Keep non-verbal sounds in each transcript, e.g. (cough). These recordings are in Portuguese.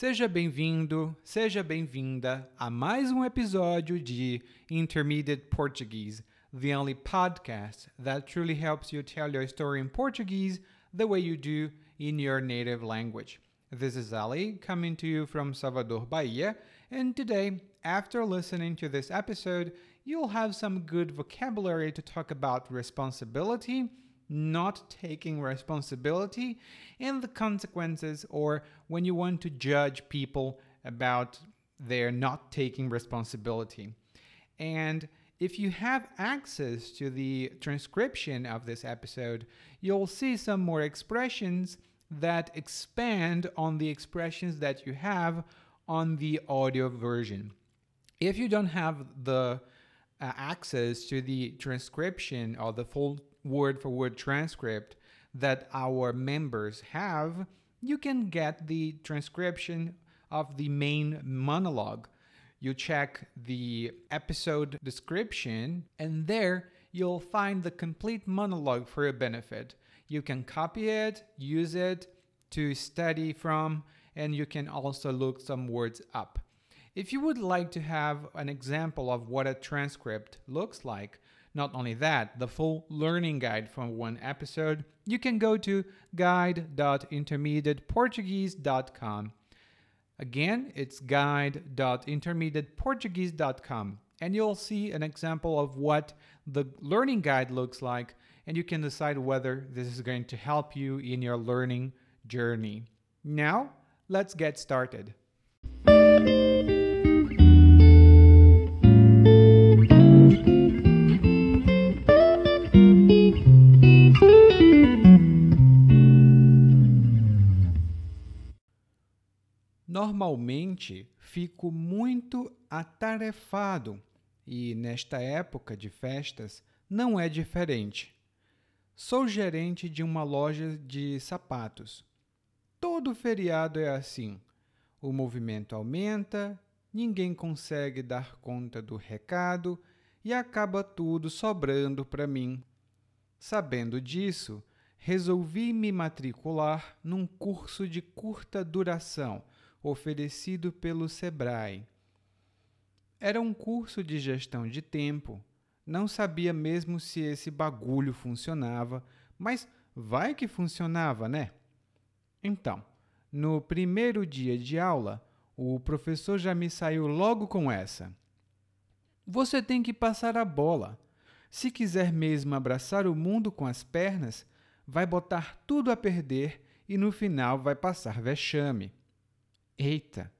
Seja bem-vindo, seja bem-vinda a mais um episódio de Intermediate Portuguese, the only podcast that truly helps you tell your story in Portuguese the way you do in your native language. This is Ali coming to you from Salvador, Bahia, and today, after listening to this episode, you'll have some good vocabulary to talk about responsibility not taking responsibility and the consequences, or when you want to judge people about their not taking responsibility. And if you have access to the transcription of this episode, you'll see some more expressions that expand on the expressions that you have on the audio version. If you don't have the uh, access to the transcription or the full word for word transcript that our members have, you can get the transcription of the main monologue. You check the episode description, and there you'll find the complete monologue for your benefit. You can copy it, use it to study from, and you can also look some words up. If you would like to have an example of what a transcript looks like, not only that, the full learning guide from one episode, you can go to guide.intermediateportuguese.com. Again, it's guide.intermediateportuguese.com, and you'll see an example of what the learning guide looks like, and you can decide whether this is going to help you in your learning journey. Now, let's get started. Normalmente fico muito atarefado e nesta época de festas não é diferente. Sou gerente de uma loja de sapatos. Todo feriado é assim. O movimento aumenta, ninguém consegue dar conta do recado e acaba tudo sobrando para mim. Sabendo disso, resolvi me matricular num curso de curta duração oferecido pelo Sebrae. Era um curso de gestão de tempo. Não sabia mesmo se esse bagulho funcionava, mas vai que funcionava, né? Então, no primeiro dia de aula, o professor já me saiu logo com essa. Você tem que passar a bola. Se quiser mesmo abraçar o mundo com as pernas, vai botar tudo a perder e no final vai passar vexame. Eita!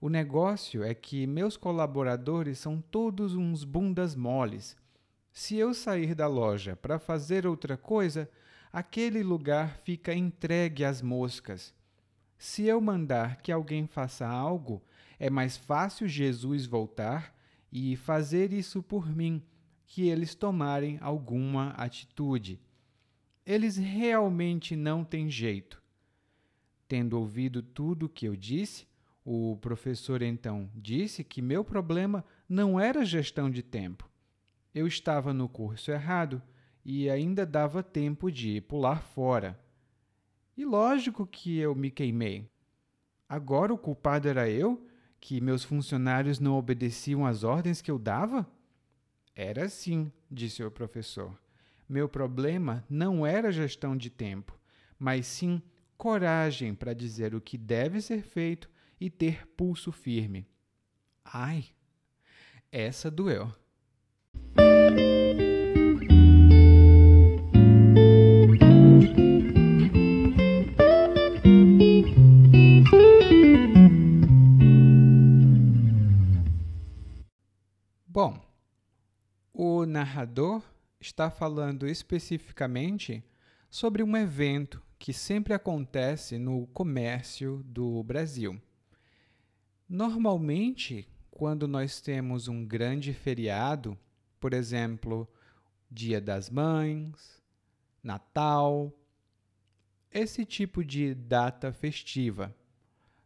O negócio é que meus colaboradores são todos uns bundas moles. Se eu sair da loja para fazer outra coisa, aquele lugar fica entregue às moscas. Se eu mandar que alguém faça algo, é mais fácil Jesus voltar e fazer isso por mim, que eles tomarem alguma atitude. Eles realmente não têm jeito. Tendo ouvido tudo o que eu disse, o professor então disse que meu problema não era gestão de tempo. Eu estava no curso errado e ainda dava tempo de pular fora. E lógico que eu me queimei. Agora o culpado era eu, que meus funcionários não obedeciam às ordens que eu dava? Era sim, disse o professor. Meu problema não era gestão de tempo, mas sim coragem para dizer o que deve ser feito e ter pulso firme. Ai, essa doeu. Bom, o narrador está falando especificamente sobre um evento que sempre acontece no comércio do Brasil. Normalmente, quando nós temos um grande feriado, por exemplo, Dia das Mães, Natal, esse tipo de data festiva,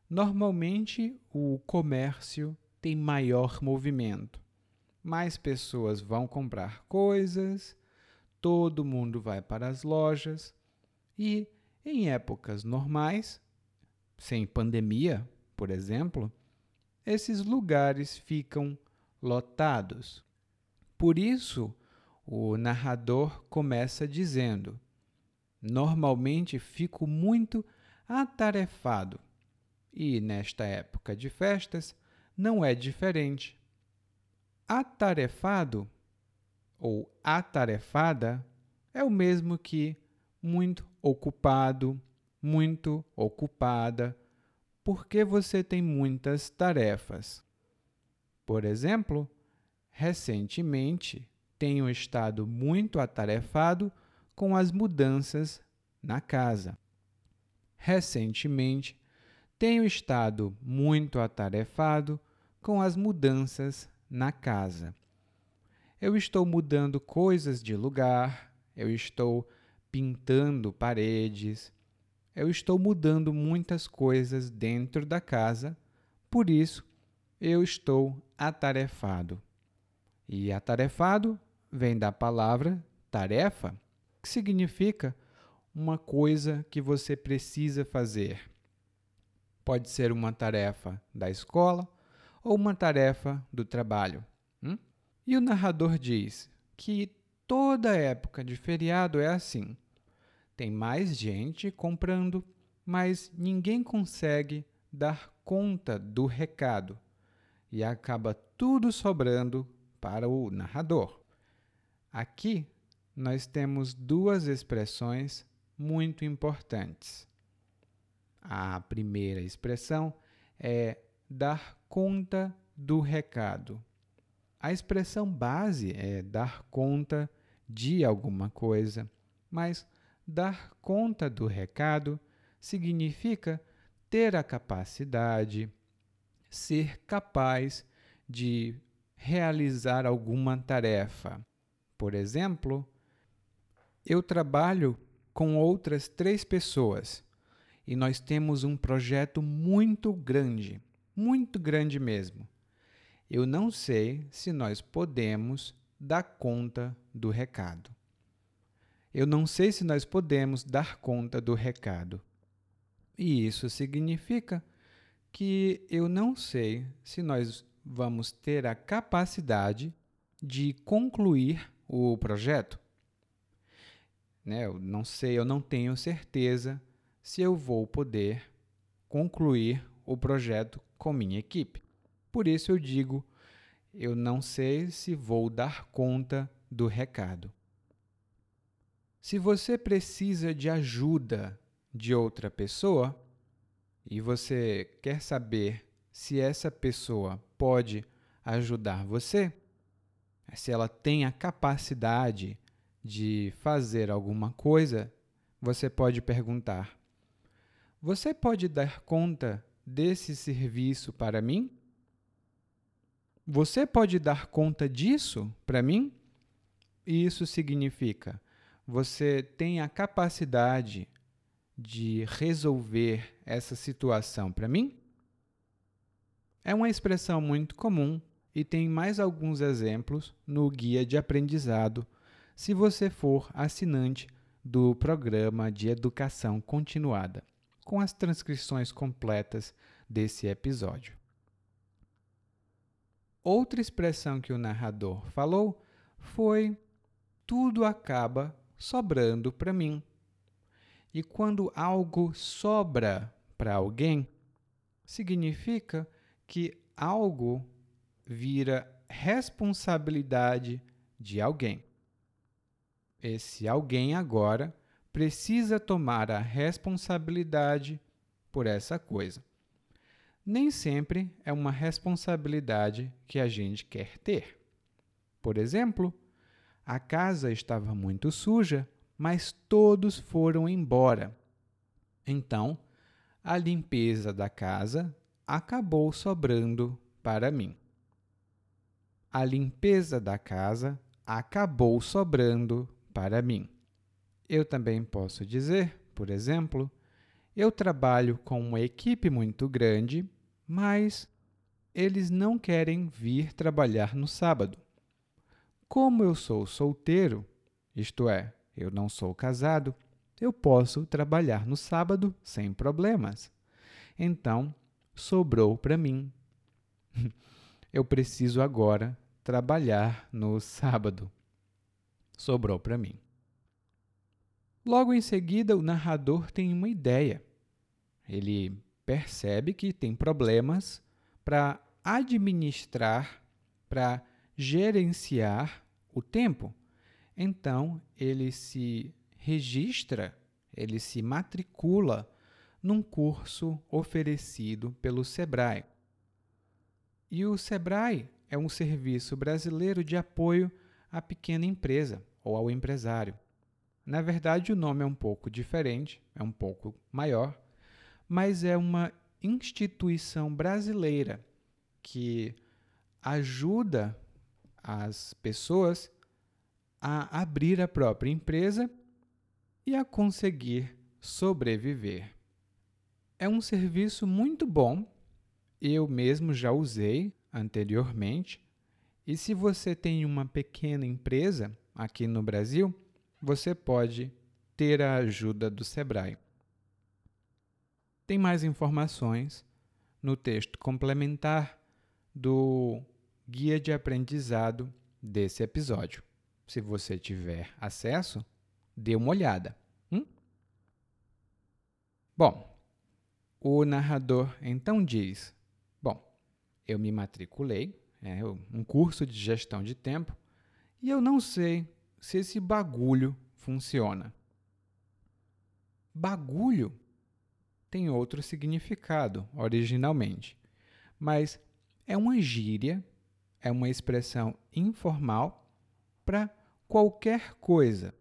normalmente o comércio tem maior movimento. Mais pessoas vão comprar coisas, todo mundo vai para as lojas e em épocas normais, sem pandemia, por exemplo, esses lugares ficam lotados. Por isso, o narrador começa dizendo: Normalmente fico muito atarefado. E nesta época de festas não é diferente. Atarefado ou atarefada é o mesmo que muito ocupado, muito ocupada, porque você tem muitas tarefas. Por exemplo, recentemente tenho estado muito atarefado com as mudanças na casa. Recentemente tenho estado muito atarefado com as mudanças na casa. Eu estou mudando coisas de lugar, eu estou pintando paredes, eu estou mudando muitas coisas dentro da casa, por isso eu estou atarefado. E atarefado vem da palavra tarefa, que significa uma coisa que você precisa fazer. Pode ser uma tarefa da escola ou uma tarefa do trabalho. Hum? E o narrador diz que toda época de feriado é assim. Tem mais gente comprando, mas ninguém consegue dar conta do recado e acaba tudo sobrando para o narrador. Aqui nós temos duas expressões muito importantes. A primeira expressão é dar conta do recado. A expressão base é dar conta de alguma coisa, mas Dar conta do recado significa ter a capacidade, ser capaz de realizar alguma tarefa. Por exemplo, eu trabalho com outras três pessoas e nós temos um projeto muito grande, muito grande mesmo. Eu não sei se nós podemos dar conta do recado. Eu não sei se nós podemos dar conta do recado. E isso significa que eu não sei se nós vamos ter a capacidade de concluir o projeto. Né? Eu não sei, eu não tenho certeza se eu vou poder concluir o projeto com minha equipe. Por isso eu digo, eu não sei se vou dar conta do recado. Se você precisa de ajuda de outra pessoa e você quer saber se essa pessoa pode ajudar você, se ela tem a capacidade de fazer alguma coisa, você pode perguntar: Você pode dar conta desse serviço para mim? Você pode dar conta disso para mim? Isso significa: você tem a capacidade de resolver essa situação para mim? É uma expressão muito comum e tem mais alguns exemplos no guia de aprendizado se você for assinante do programa de educação continuada, com as transcrições completas desse episódio. Outra expressão que o narrador falou foi: tudo acaba sobrando para mim. E quando algo sobra para alguém, significa que algo vira responsabilidade de alguém. Esse alguém agora precisa tomar a responsabilidade por essa coisa. Nem sempre é uma responsabilidade que a gente quer ter. Por exemplo, a casa estava muito suja, mas todos foram embora. Então, a limpeza da casa acabou sobrando para mim. A limpeza da casa acabou sobrando para mim. Eu também posso dizer, por exemplo, eu trabalho com uma equipe muito grande, mas eles não querem vir trabalhar no sábado. Como eu sou solteiro, isto é, eu não sou casado, eu posso trabalhar no sábado sem problemas. Então, sobrou para mim. (laughs) Eu preciso agora trabalhar no sábado. Sobrou para mim. Logo em seguida, o narrador tem uma ideia. Ele percebe que tem problemas para administrar, para gerenciar o tempo. Então, ele se registra, ele se matricula num curso oferecido pelo Sebrae. E o Sebrae é um serviço brasileiro de apoio à pequena empresa ou ao empresário. Na verdade, o nome é um pouco diferente, é um pouco maior, mas é uma instituição brasileira que ajuda as pessoas a abrir a própria empresa e a conseguir sobreviver. É um serviço muito bom, eu mesmo já usei anteriormente. E se você tem uma pequena empresa aqui no Brasil, você pode ter a ajuda do Sebrae. Tem mais informações no texto complementar do guia de aprendizado desse episódio. Se você tiver acesso, dê uma olhada. Hum? Bom, o narrador então diz: Bom, eu me matriculei, é um curso de gestão de tempo, e eu não sei se esse bagulho funciona. Bagulho tem outro significado originalmente, mas é uma gíria, é uma expressão informal para qualquer coisa.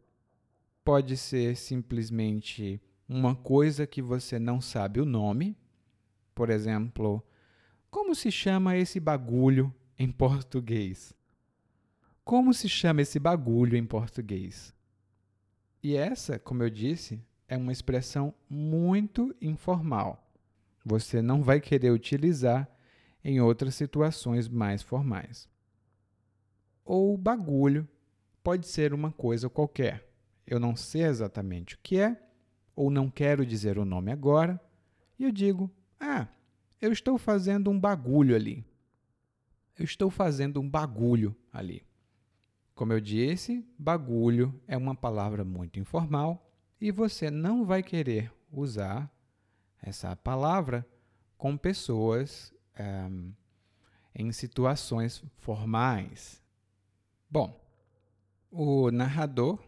Pode ser simplesmente uma coisa que você não sabe o nome, por exemplo, como se chama esse bagulho em português? Como se chama esse bagulho em português? E essa, como eu disse, é uma expressão muito informal. Você não vai querer utilizar em outras situações mais formais. Ou bagulho pode ser uma coisa qualquer. Eu não sei exatamente o que é, ou não quero dizer o nome agora, e eu digo: Ah, eu estou fazendo um bagulho ali. Eu estou fazendo um bagulho ali. Como eu disse, bagulho é uma palavra muito informal e você não vai querer usar essa palavra com pessoas um, eh, em situações formais. Bom, o narrador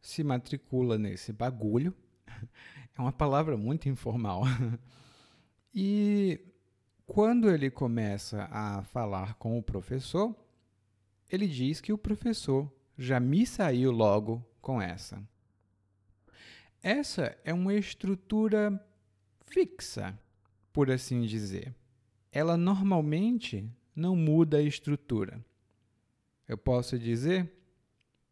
se matricula nesse bagulho. (laughs) É uma palavra muito informal. (laughs) E quando ele começa a falar com o professor, ele diz que o professor já me saiu logo com essa. Essa é uma estrutura fixa, por assim dizer. Ela normalmente não muda a estrutura. Eu posso dizer: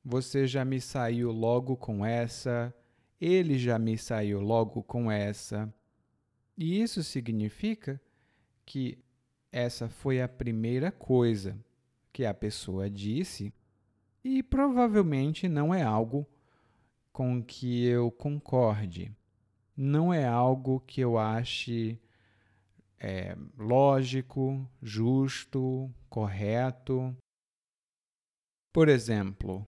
você já me saiu logo com essa, ele já me saiu logo com essa. E isso significa que essa foi a primeira coisa que a pessoa disse e provavelmente não é algo com que eu concorde. Não é algo que eu ache é, lógico, justo, correto. Por exemplo,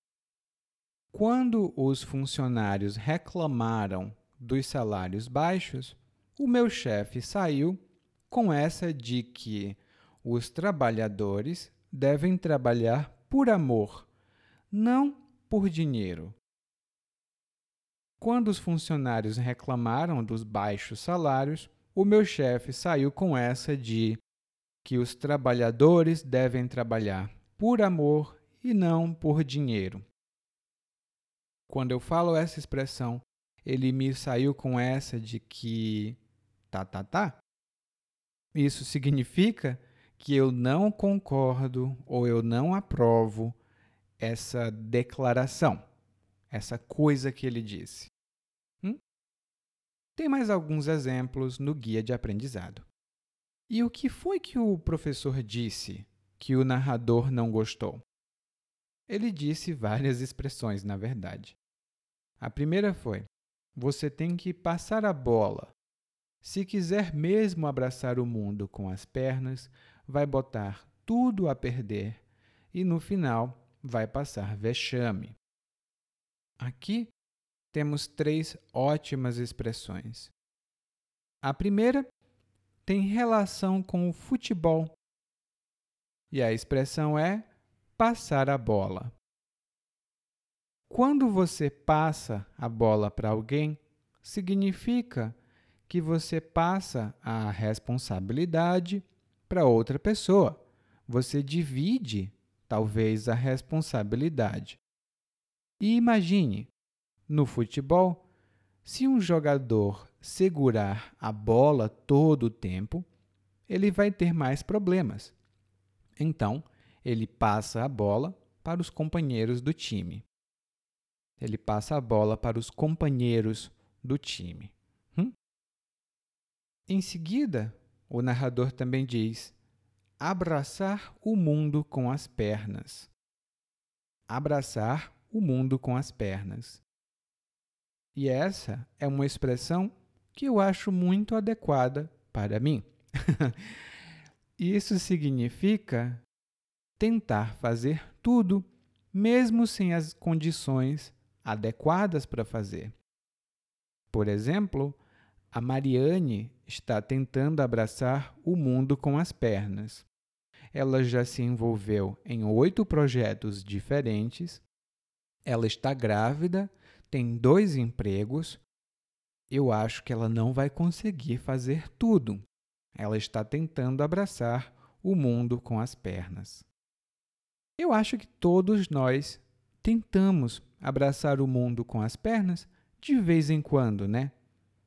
quando os funcionários reclamaram dos salários baixos, o meu chefe saiu com essa de que os trabalhadores devem trabalhar por amor, não por dinheiro. Quando os funcionários reclamaram dos baixos salários, o meu chefe saiu com essa de que os trabalhadores devem trabalhar por amor e não por dinheiro. Quando eu falo essa expressão, ele me saiu com essa de que tá, tá, tá. Isso significa que eu não concordo ou eu não aprovo essa declaração, essa coisa que ele disse. Tem mais alguns exemplos no guia de aprendizado. E o que foi que o professor disse que o narrador não gostou? Ele disse várias expressões, na verdade. A primeira foi: você tem que passar a bola. Se quiser mesmo abraçar o mundo com as pernas, vai botar tudo a perder e no final vai passar vexame. Aqui temos três ótimas expressões. A primeira tem relação com o futebol e a expressão é passar a bola. Quando você passa a bola para alguém, significa que você passa a responsabilidade para outra pessoa. Você divide, talvez, a responsabilidade. E imagine, no futebol, se um jogador segurar a bola todo o tempo, ele vai ter mais problemas. Então, ele passa a bola para os companheiros do time. Ele passa a bola para os companheiros do time. Hum? Em seguida, o narrador também diz: abraçar o mundo com as pernas. Abraçar o mundo com as pernas. E essa é uma expressão que eu acho muito adequada para mim. (laughs) Isso significa tentar fazer tudo, mesmo sem as condições adequadas para fazer. Por exemplo, a Mariane está tentando abraçar o mundo com as pernas. Ela já se envolveu em oito projetos diferentes. Ela está grávida, tem dois empregos. Eu acho que ela não vai conseguir fazer tudo. Ela está tentando abraçar o mundo com as pernas. Eu acho que todos nós tentamos abraçar o mundo com as pernas de vez em quando, né?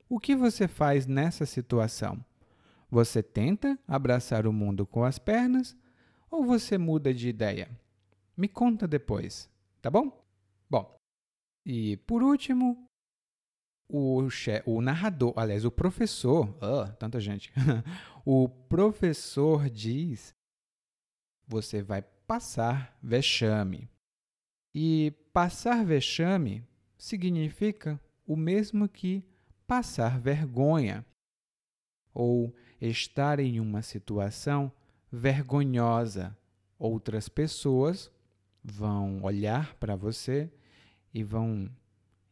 O que você faz nessa situação? Você tenta abraçar o mundo com as pernas ou você muda de ideia? Me conta depois, tá bom? E por último, o, o narrador, aliás, o professor, oh, tanta gente, (laughs) o professor diz: você vai passar vexame. E passar vexame significa o mesmo que passar vergonha ou estar em uma situação vergonhosa. Outras pessoas vão olhar para você e vão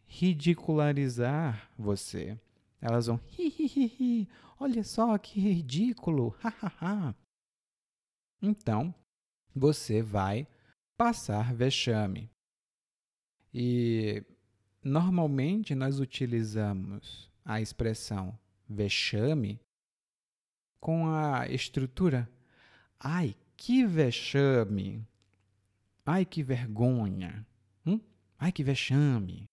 ridicularizar você. Elas vão, hi, hi, hi, hi, olha só que ridículo, ha, ha, ha. Então, você vai passar vexame. E normalmente nós utilizamos a expressão vexame com a estrutura ai, que vexame. Ai, que vergonha. Ai, que vexame.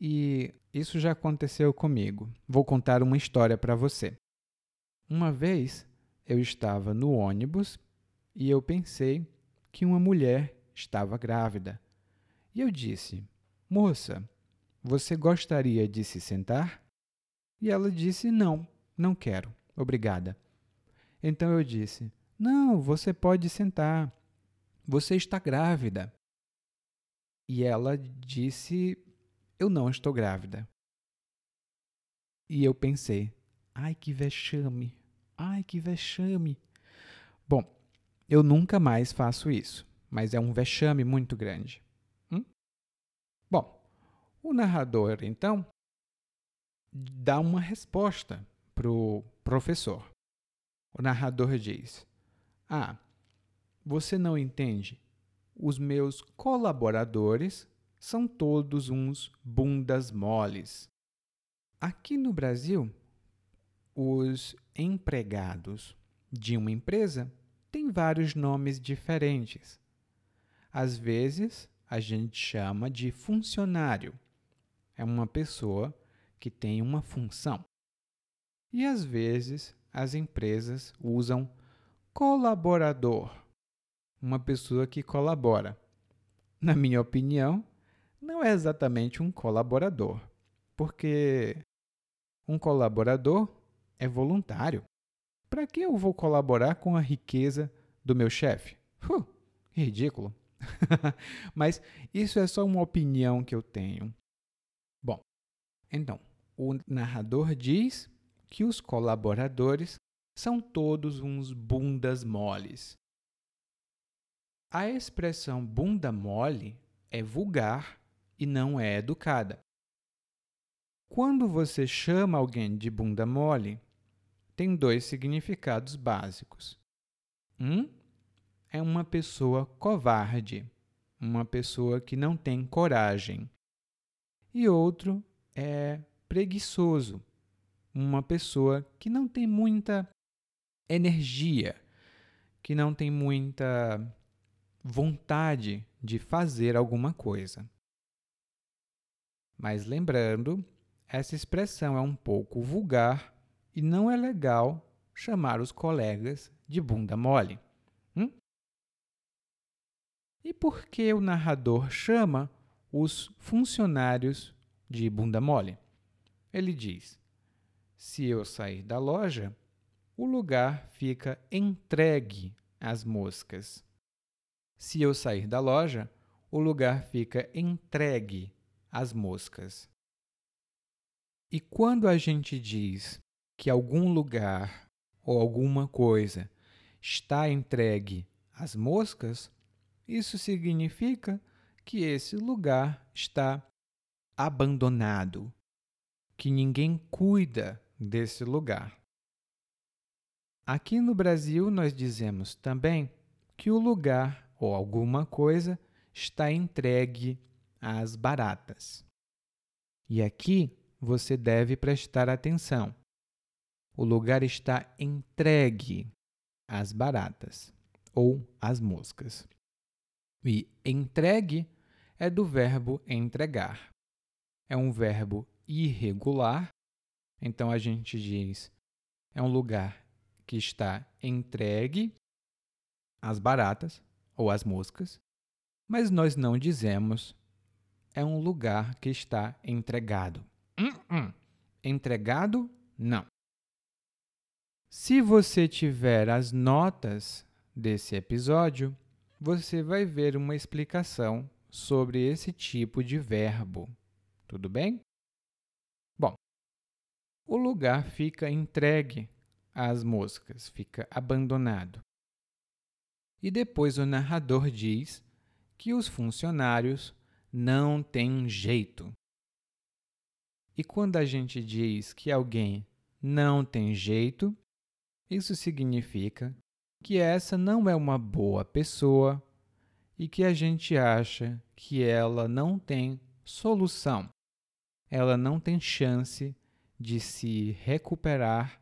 E isso já aconteceu comigo. Vou contar uma história para você. Uma vez eu estava no ônibus e eu pensei que uma mulher estava grávida. E eu disse: Moça, você gostaria de se sentar? E ela disse: Não, não quero, obrigada. Então eu disse: Não, você pode sentar. Você está grávida. E ela disse: Eu não estou grávida. E eu pensei: Ai, que vexame! Ai, que vexame! Bom, eu nunca mais faço isso, mas é um vexame muito grande. Hum? Bom, o narrador, então, dá uma resposta para o professor. O narrador diz: Ah, você não entende? Os meus colaboradores são todos uns bundas moles. Aqui no Brasil, os empregados de uma empresa tem vários nomes diferentes. Às vezes, a gente chama de funcionário. É uma pessoa que tem uma função. E às vezes, as empresas usam colaborador, uma pessoa que colabora. Na minha opinião, não é exatamente um colaborador, porque um colaborador é voluntário. Para que eu vou colaborar com a riqueza do meu chefe? Uh, ridículo. (laughs) Mas isso é só uma opinião que eu tenho. Bom, então, o narrador diz que os colaboradores são todos uns bundas moles. A expressão bunda mole é vulgar e não é educada. Quando você chama alguém de bunda mole, tem dois significados básicos. Um é uma pessoa covarde, uma pessoa que não tem coragem. E outro é preguiçoso, uma pessoa que não tem muita energia, que não tem muita vontade de fazer alguma coisa. Mas lembrando, essa expressão é um pouco vulgar e não é legal chamar os colegas de bunda mole. Hum? E por que o narrador chama os funcionários de bunda mole? Ele diz: se eu sair da loja, o lugar fica entregue às moscas. Se eu sair da loja, o lugar fica entregue às moscas. E quando a gente diz que algum lugar ou alguma coisa está entregue às moscas, isso significa que esse lugar está abandonado, que ninguém cuida desse lugar. Aqui no Brasil, nós dizemos também que o lugar ou alguma coisa está entregue às baratas. E aqui você deve prestar atenção. O lugar está entregue às baratas ou às moscas. E entregue é do verbo entregar. É um verbo irregular, então a gente diz é um lugar que está entregue às baratas ou às moscas, mas nós não dizemos é um lugar que está entregado. Uh -uh. Entregado, não. Se você tiver as notas desse episódio, você vai ver uma explicação sobre esse tipo de verbo. Tudo bem? Bom, o lugar fica entregue às moscas, fica abandonado. E depois o narrador diz que os funcionários não têm jeito. E quando a gente diz que alguém não tem jeito, isso significa que essa não é uma boa pessoa e que a gente acha que ela não tem solução, ela não tem chance de se recuperar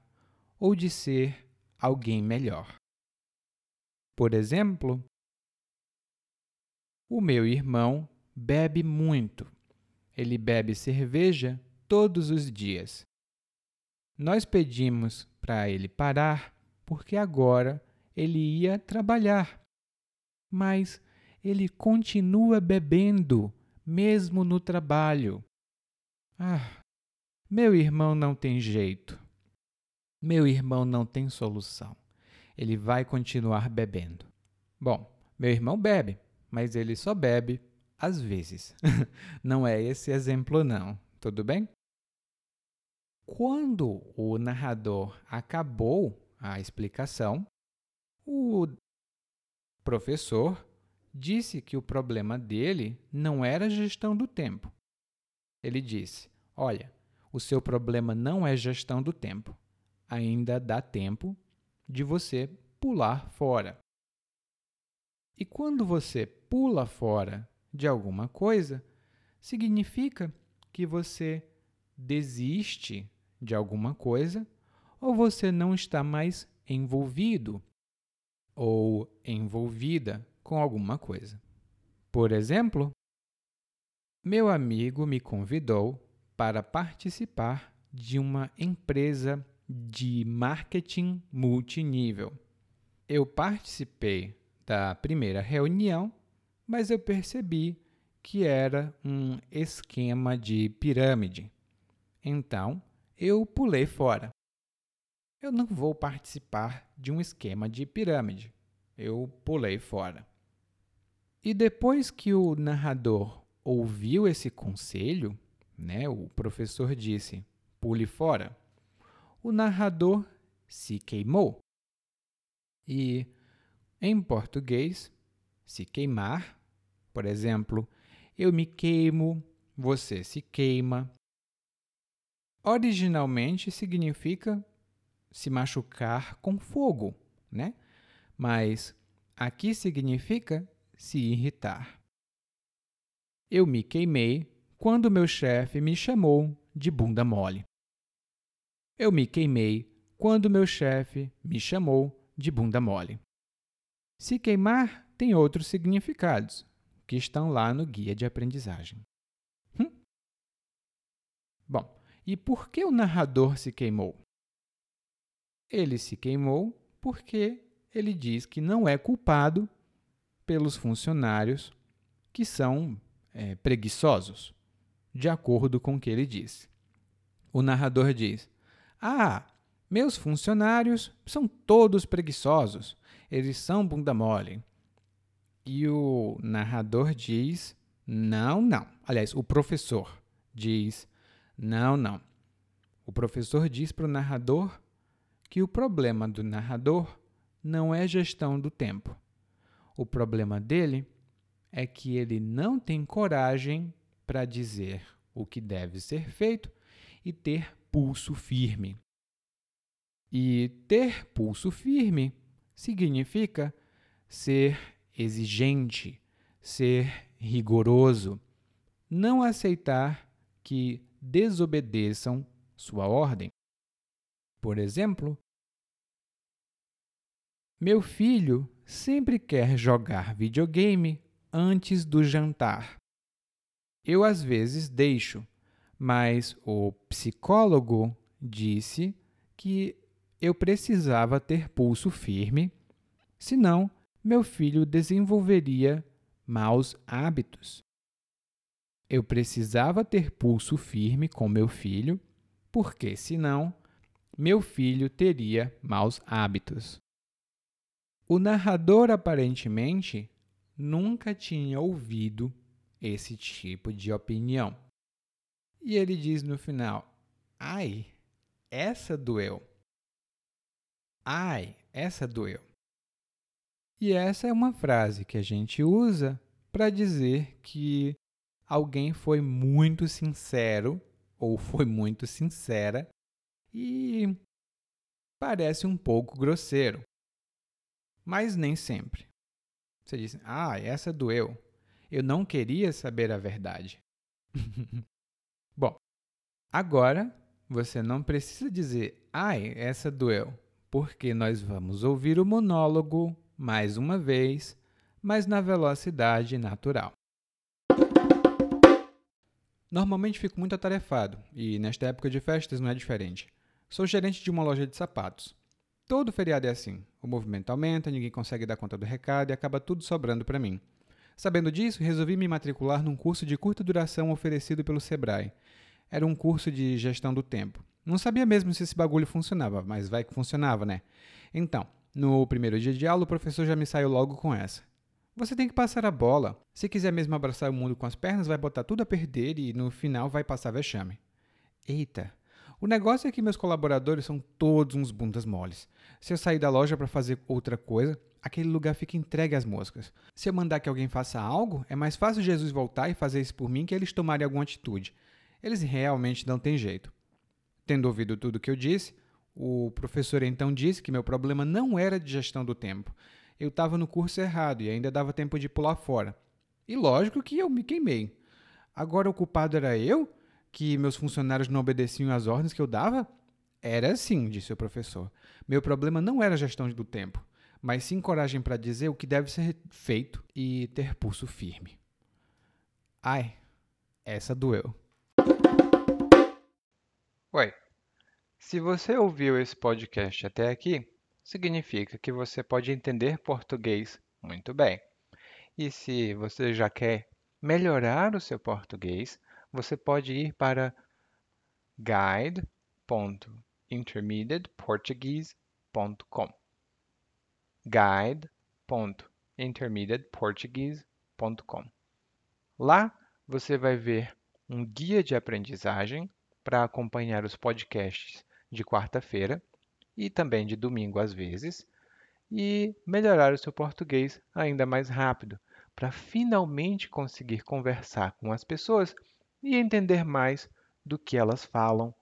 ou de ser alguém melhor. Por exemplo, o meu irmão bebe muito. Ele bebe cerveja todos os dias. Nós pedimos para ele parar, porque agora ele ia trabalhar. Mas ele continua bebendo, mesmo no trabalho. Ah, meu irmão não tem jeito. Meu irmão não tem solução. Ele vai continuar bebendo. Bom, meu irmão bebe, mas ele só bebe às vezes. (laughs) não é esse exemplo, não. Tudo bem? Quando o narrador acabou a explicação, o professor disse que o problema dele não era gestão do tempo. Ele disse: Olha, o seu problema não é gestão do tempo. Ainda dá tempo de você pular fora. E quando você pula fora de alguma coisa, significa que você desiste de alguma coisa, ou você não está mais envolvido ou envolvida com alguma coisa. Por exemplo, meu amigo me convidou para participar de uma empresa de marketing multinível. Eu participei da primeira reunião, mas eu percebi que era um esquema de pirâmide. Então, eu pulei fora. Eu não vou participar de um esquema de pirâmide. Eu pulei fora. E depois que o narrador ouviu esse conselho, né, o professor disse: pule fora. O narrador se queimou. E em português, se queimar, por exemplo, eu me queimo, você se queima. Originalmente significa se machucar com fogo, né? Mas aqui significa se irritar. Eu me queimei quando meu chefe me chamou de bunda mole. Eu me queimei quando meu chefe me chamou de bunda mole. Se queimar tem outros significados que estão lá no guia de aprendizagem. Hum? Bom, e por que o narrador se queimou? Ele se queimou porque ele diz que não é culpado pelos funcionários que são é, preguiçosos, de acordo com o que ele disse. O narrador diz: Ah, meus funcionários são todos preguiçosos, eles são bunda mole. E o narrador diz: Não, não. Aliás, o professor diz: Não, não. O professor diz para o narrador que o problema do narrador não é gestão do tempo. O problema dele é que ele não tem coragem para dizer o que deve ser feito e ter pulso firme. E ter pulso firme significa ser exigente, ser rigoroso, não aceitar que desobedeçam sua ordem. Por exemplo, meu filho sempre quer jogar videogame antes do jantar. Eu às vezes deixo, mas o psicólogo disse que eu precisava ter pulso firme, senão meu filho desenvolveria maus hábitos. Eu precisava ter pulso firme com meu filho, porque senão meu filho teria maus hábitos. O narrador aparentemente nunca tinha ouvido esse tipo de opinião. E ele diz no final: Ai, essa doeu. Ai, essa doeu. E essa é uma frase que a gente usa para dizer que alguém foi muito sincero ou foi muito sincera e parece um pouco grosseiro. Mas nem sempre. Você diz: Ah, essa doeu. Eu não queria saber a verdade. (laughs) Agora você não precisa dizer: Ai, essa doeu porque nós vamos ouvir o monólogo mais uma vez, mas na velocidade natural. Normalmente fico muito atarefado e nesta época de festas não é diferente. Sou gerente de uma loja de sapatos. Todo feriado é assim. O movimento aumenta, ninguém consegue dar conta do recado e acaba tudo sobrando para mim. Sabendo disso, resolvi me matricular num curso de curta duração oferecido pelo Sebrae. Era um curso de gestão do tempo. Não sabia mesmo se esse bagulho funcionava, mas vai que funcionava, né? Então, no primeiro dia de aula, o professor já me saiu logo com essa. Você tem que passar a bola. Se quiser mesmo abraçar o mundo com as pernas, vai botar tudo a perder e no final vai passar vexame. Eita! O negócio é que meus colaboradores são todos uns bundas moles. Se eu sair da loja para fazer outra coisa, aquele lugar fica entregue às moscas. Se eu mandar que alguém faça algo, é mais fácil Jesus voltar e fazer isso por mim que eles tomarem alguma atitude. Eles realmente não têm jeito. Tendo ouvido tudo o que eu disse, o professor então disse que meu problema não era de gestão do tempo. Eu estava no curso errado e ainda dava tempo de pular fora. E lógico que eu me queimei. Agora o culpado era eu? Que meus funcionários não obedeciam às ordens que eu dava? Era sim, disse o professor. Meu problema não era gestão do tempo, mas sim coragem para dizer o que deve ser feito e ter pulso firme. Ai, essa doeu. Oi. Se você ouviu esse podcast até aqui, significa que você pode entender português muito bem. E se você já quer melhorar o seu português, você pode ir para guide.intermediateportuguese.com guide.intermediateportuguese.com Lá você vai ver um guia de aprendizagem para acompanhar os podcasts de quarta-feira e também de domingo às vezes, e melhorar o seu português ainda mais rápido, para finalmente conseguir conversar com as pessoas e entender mais do que elas falam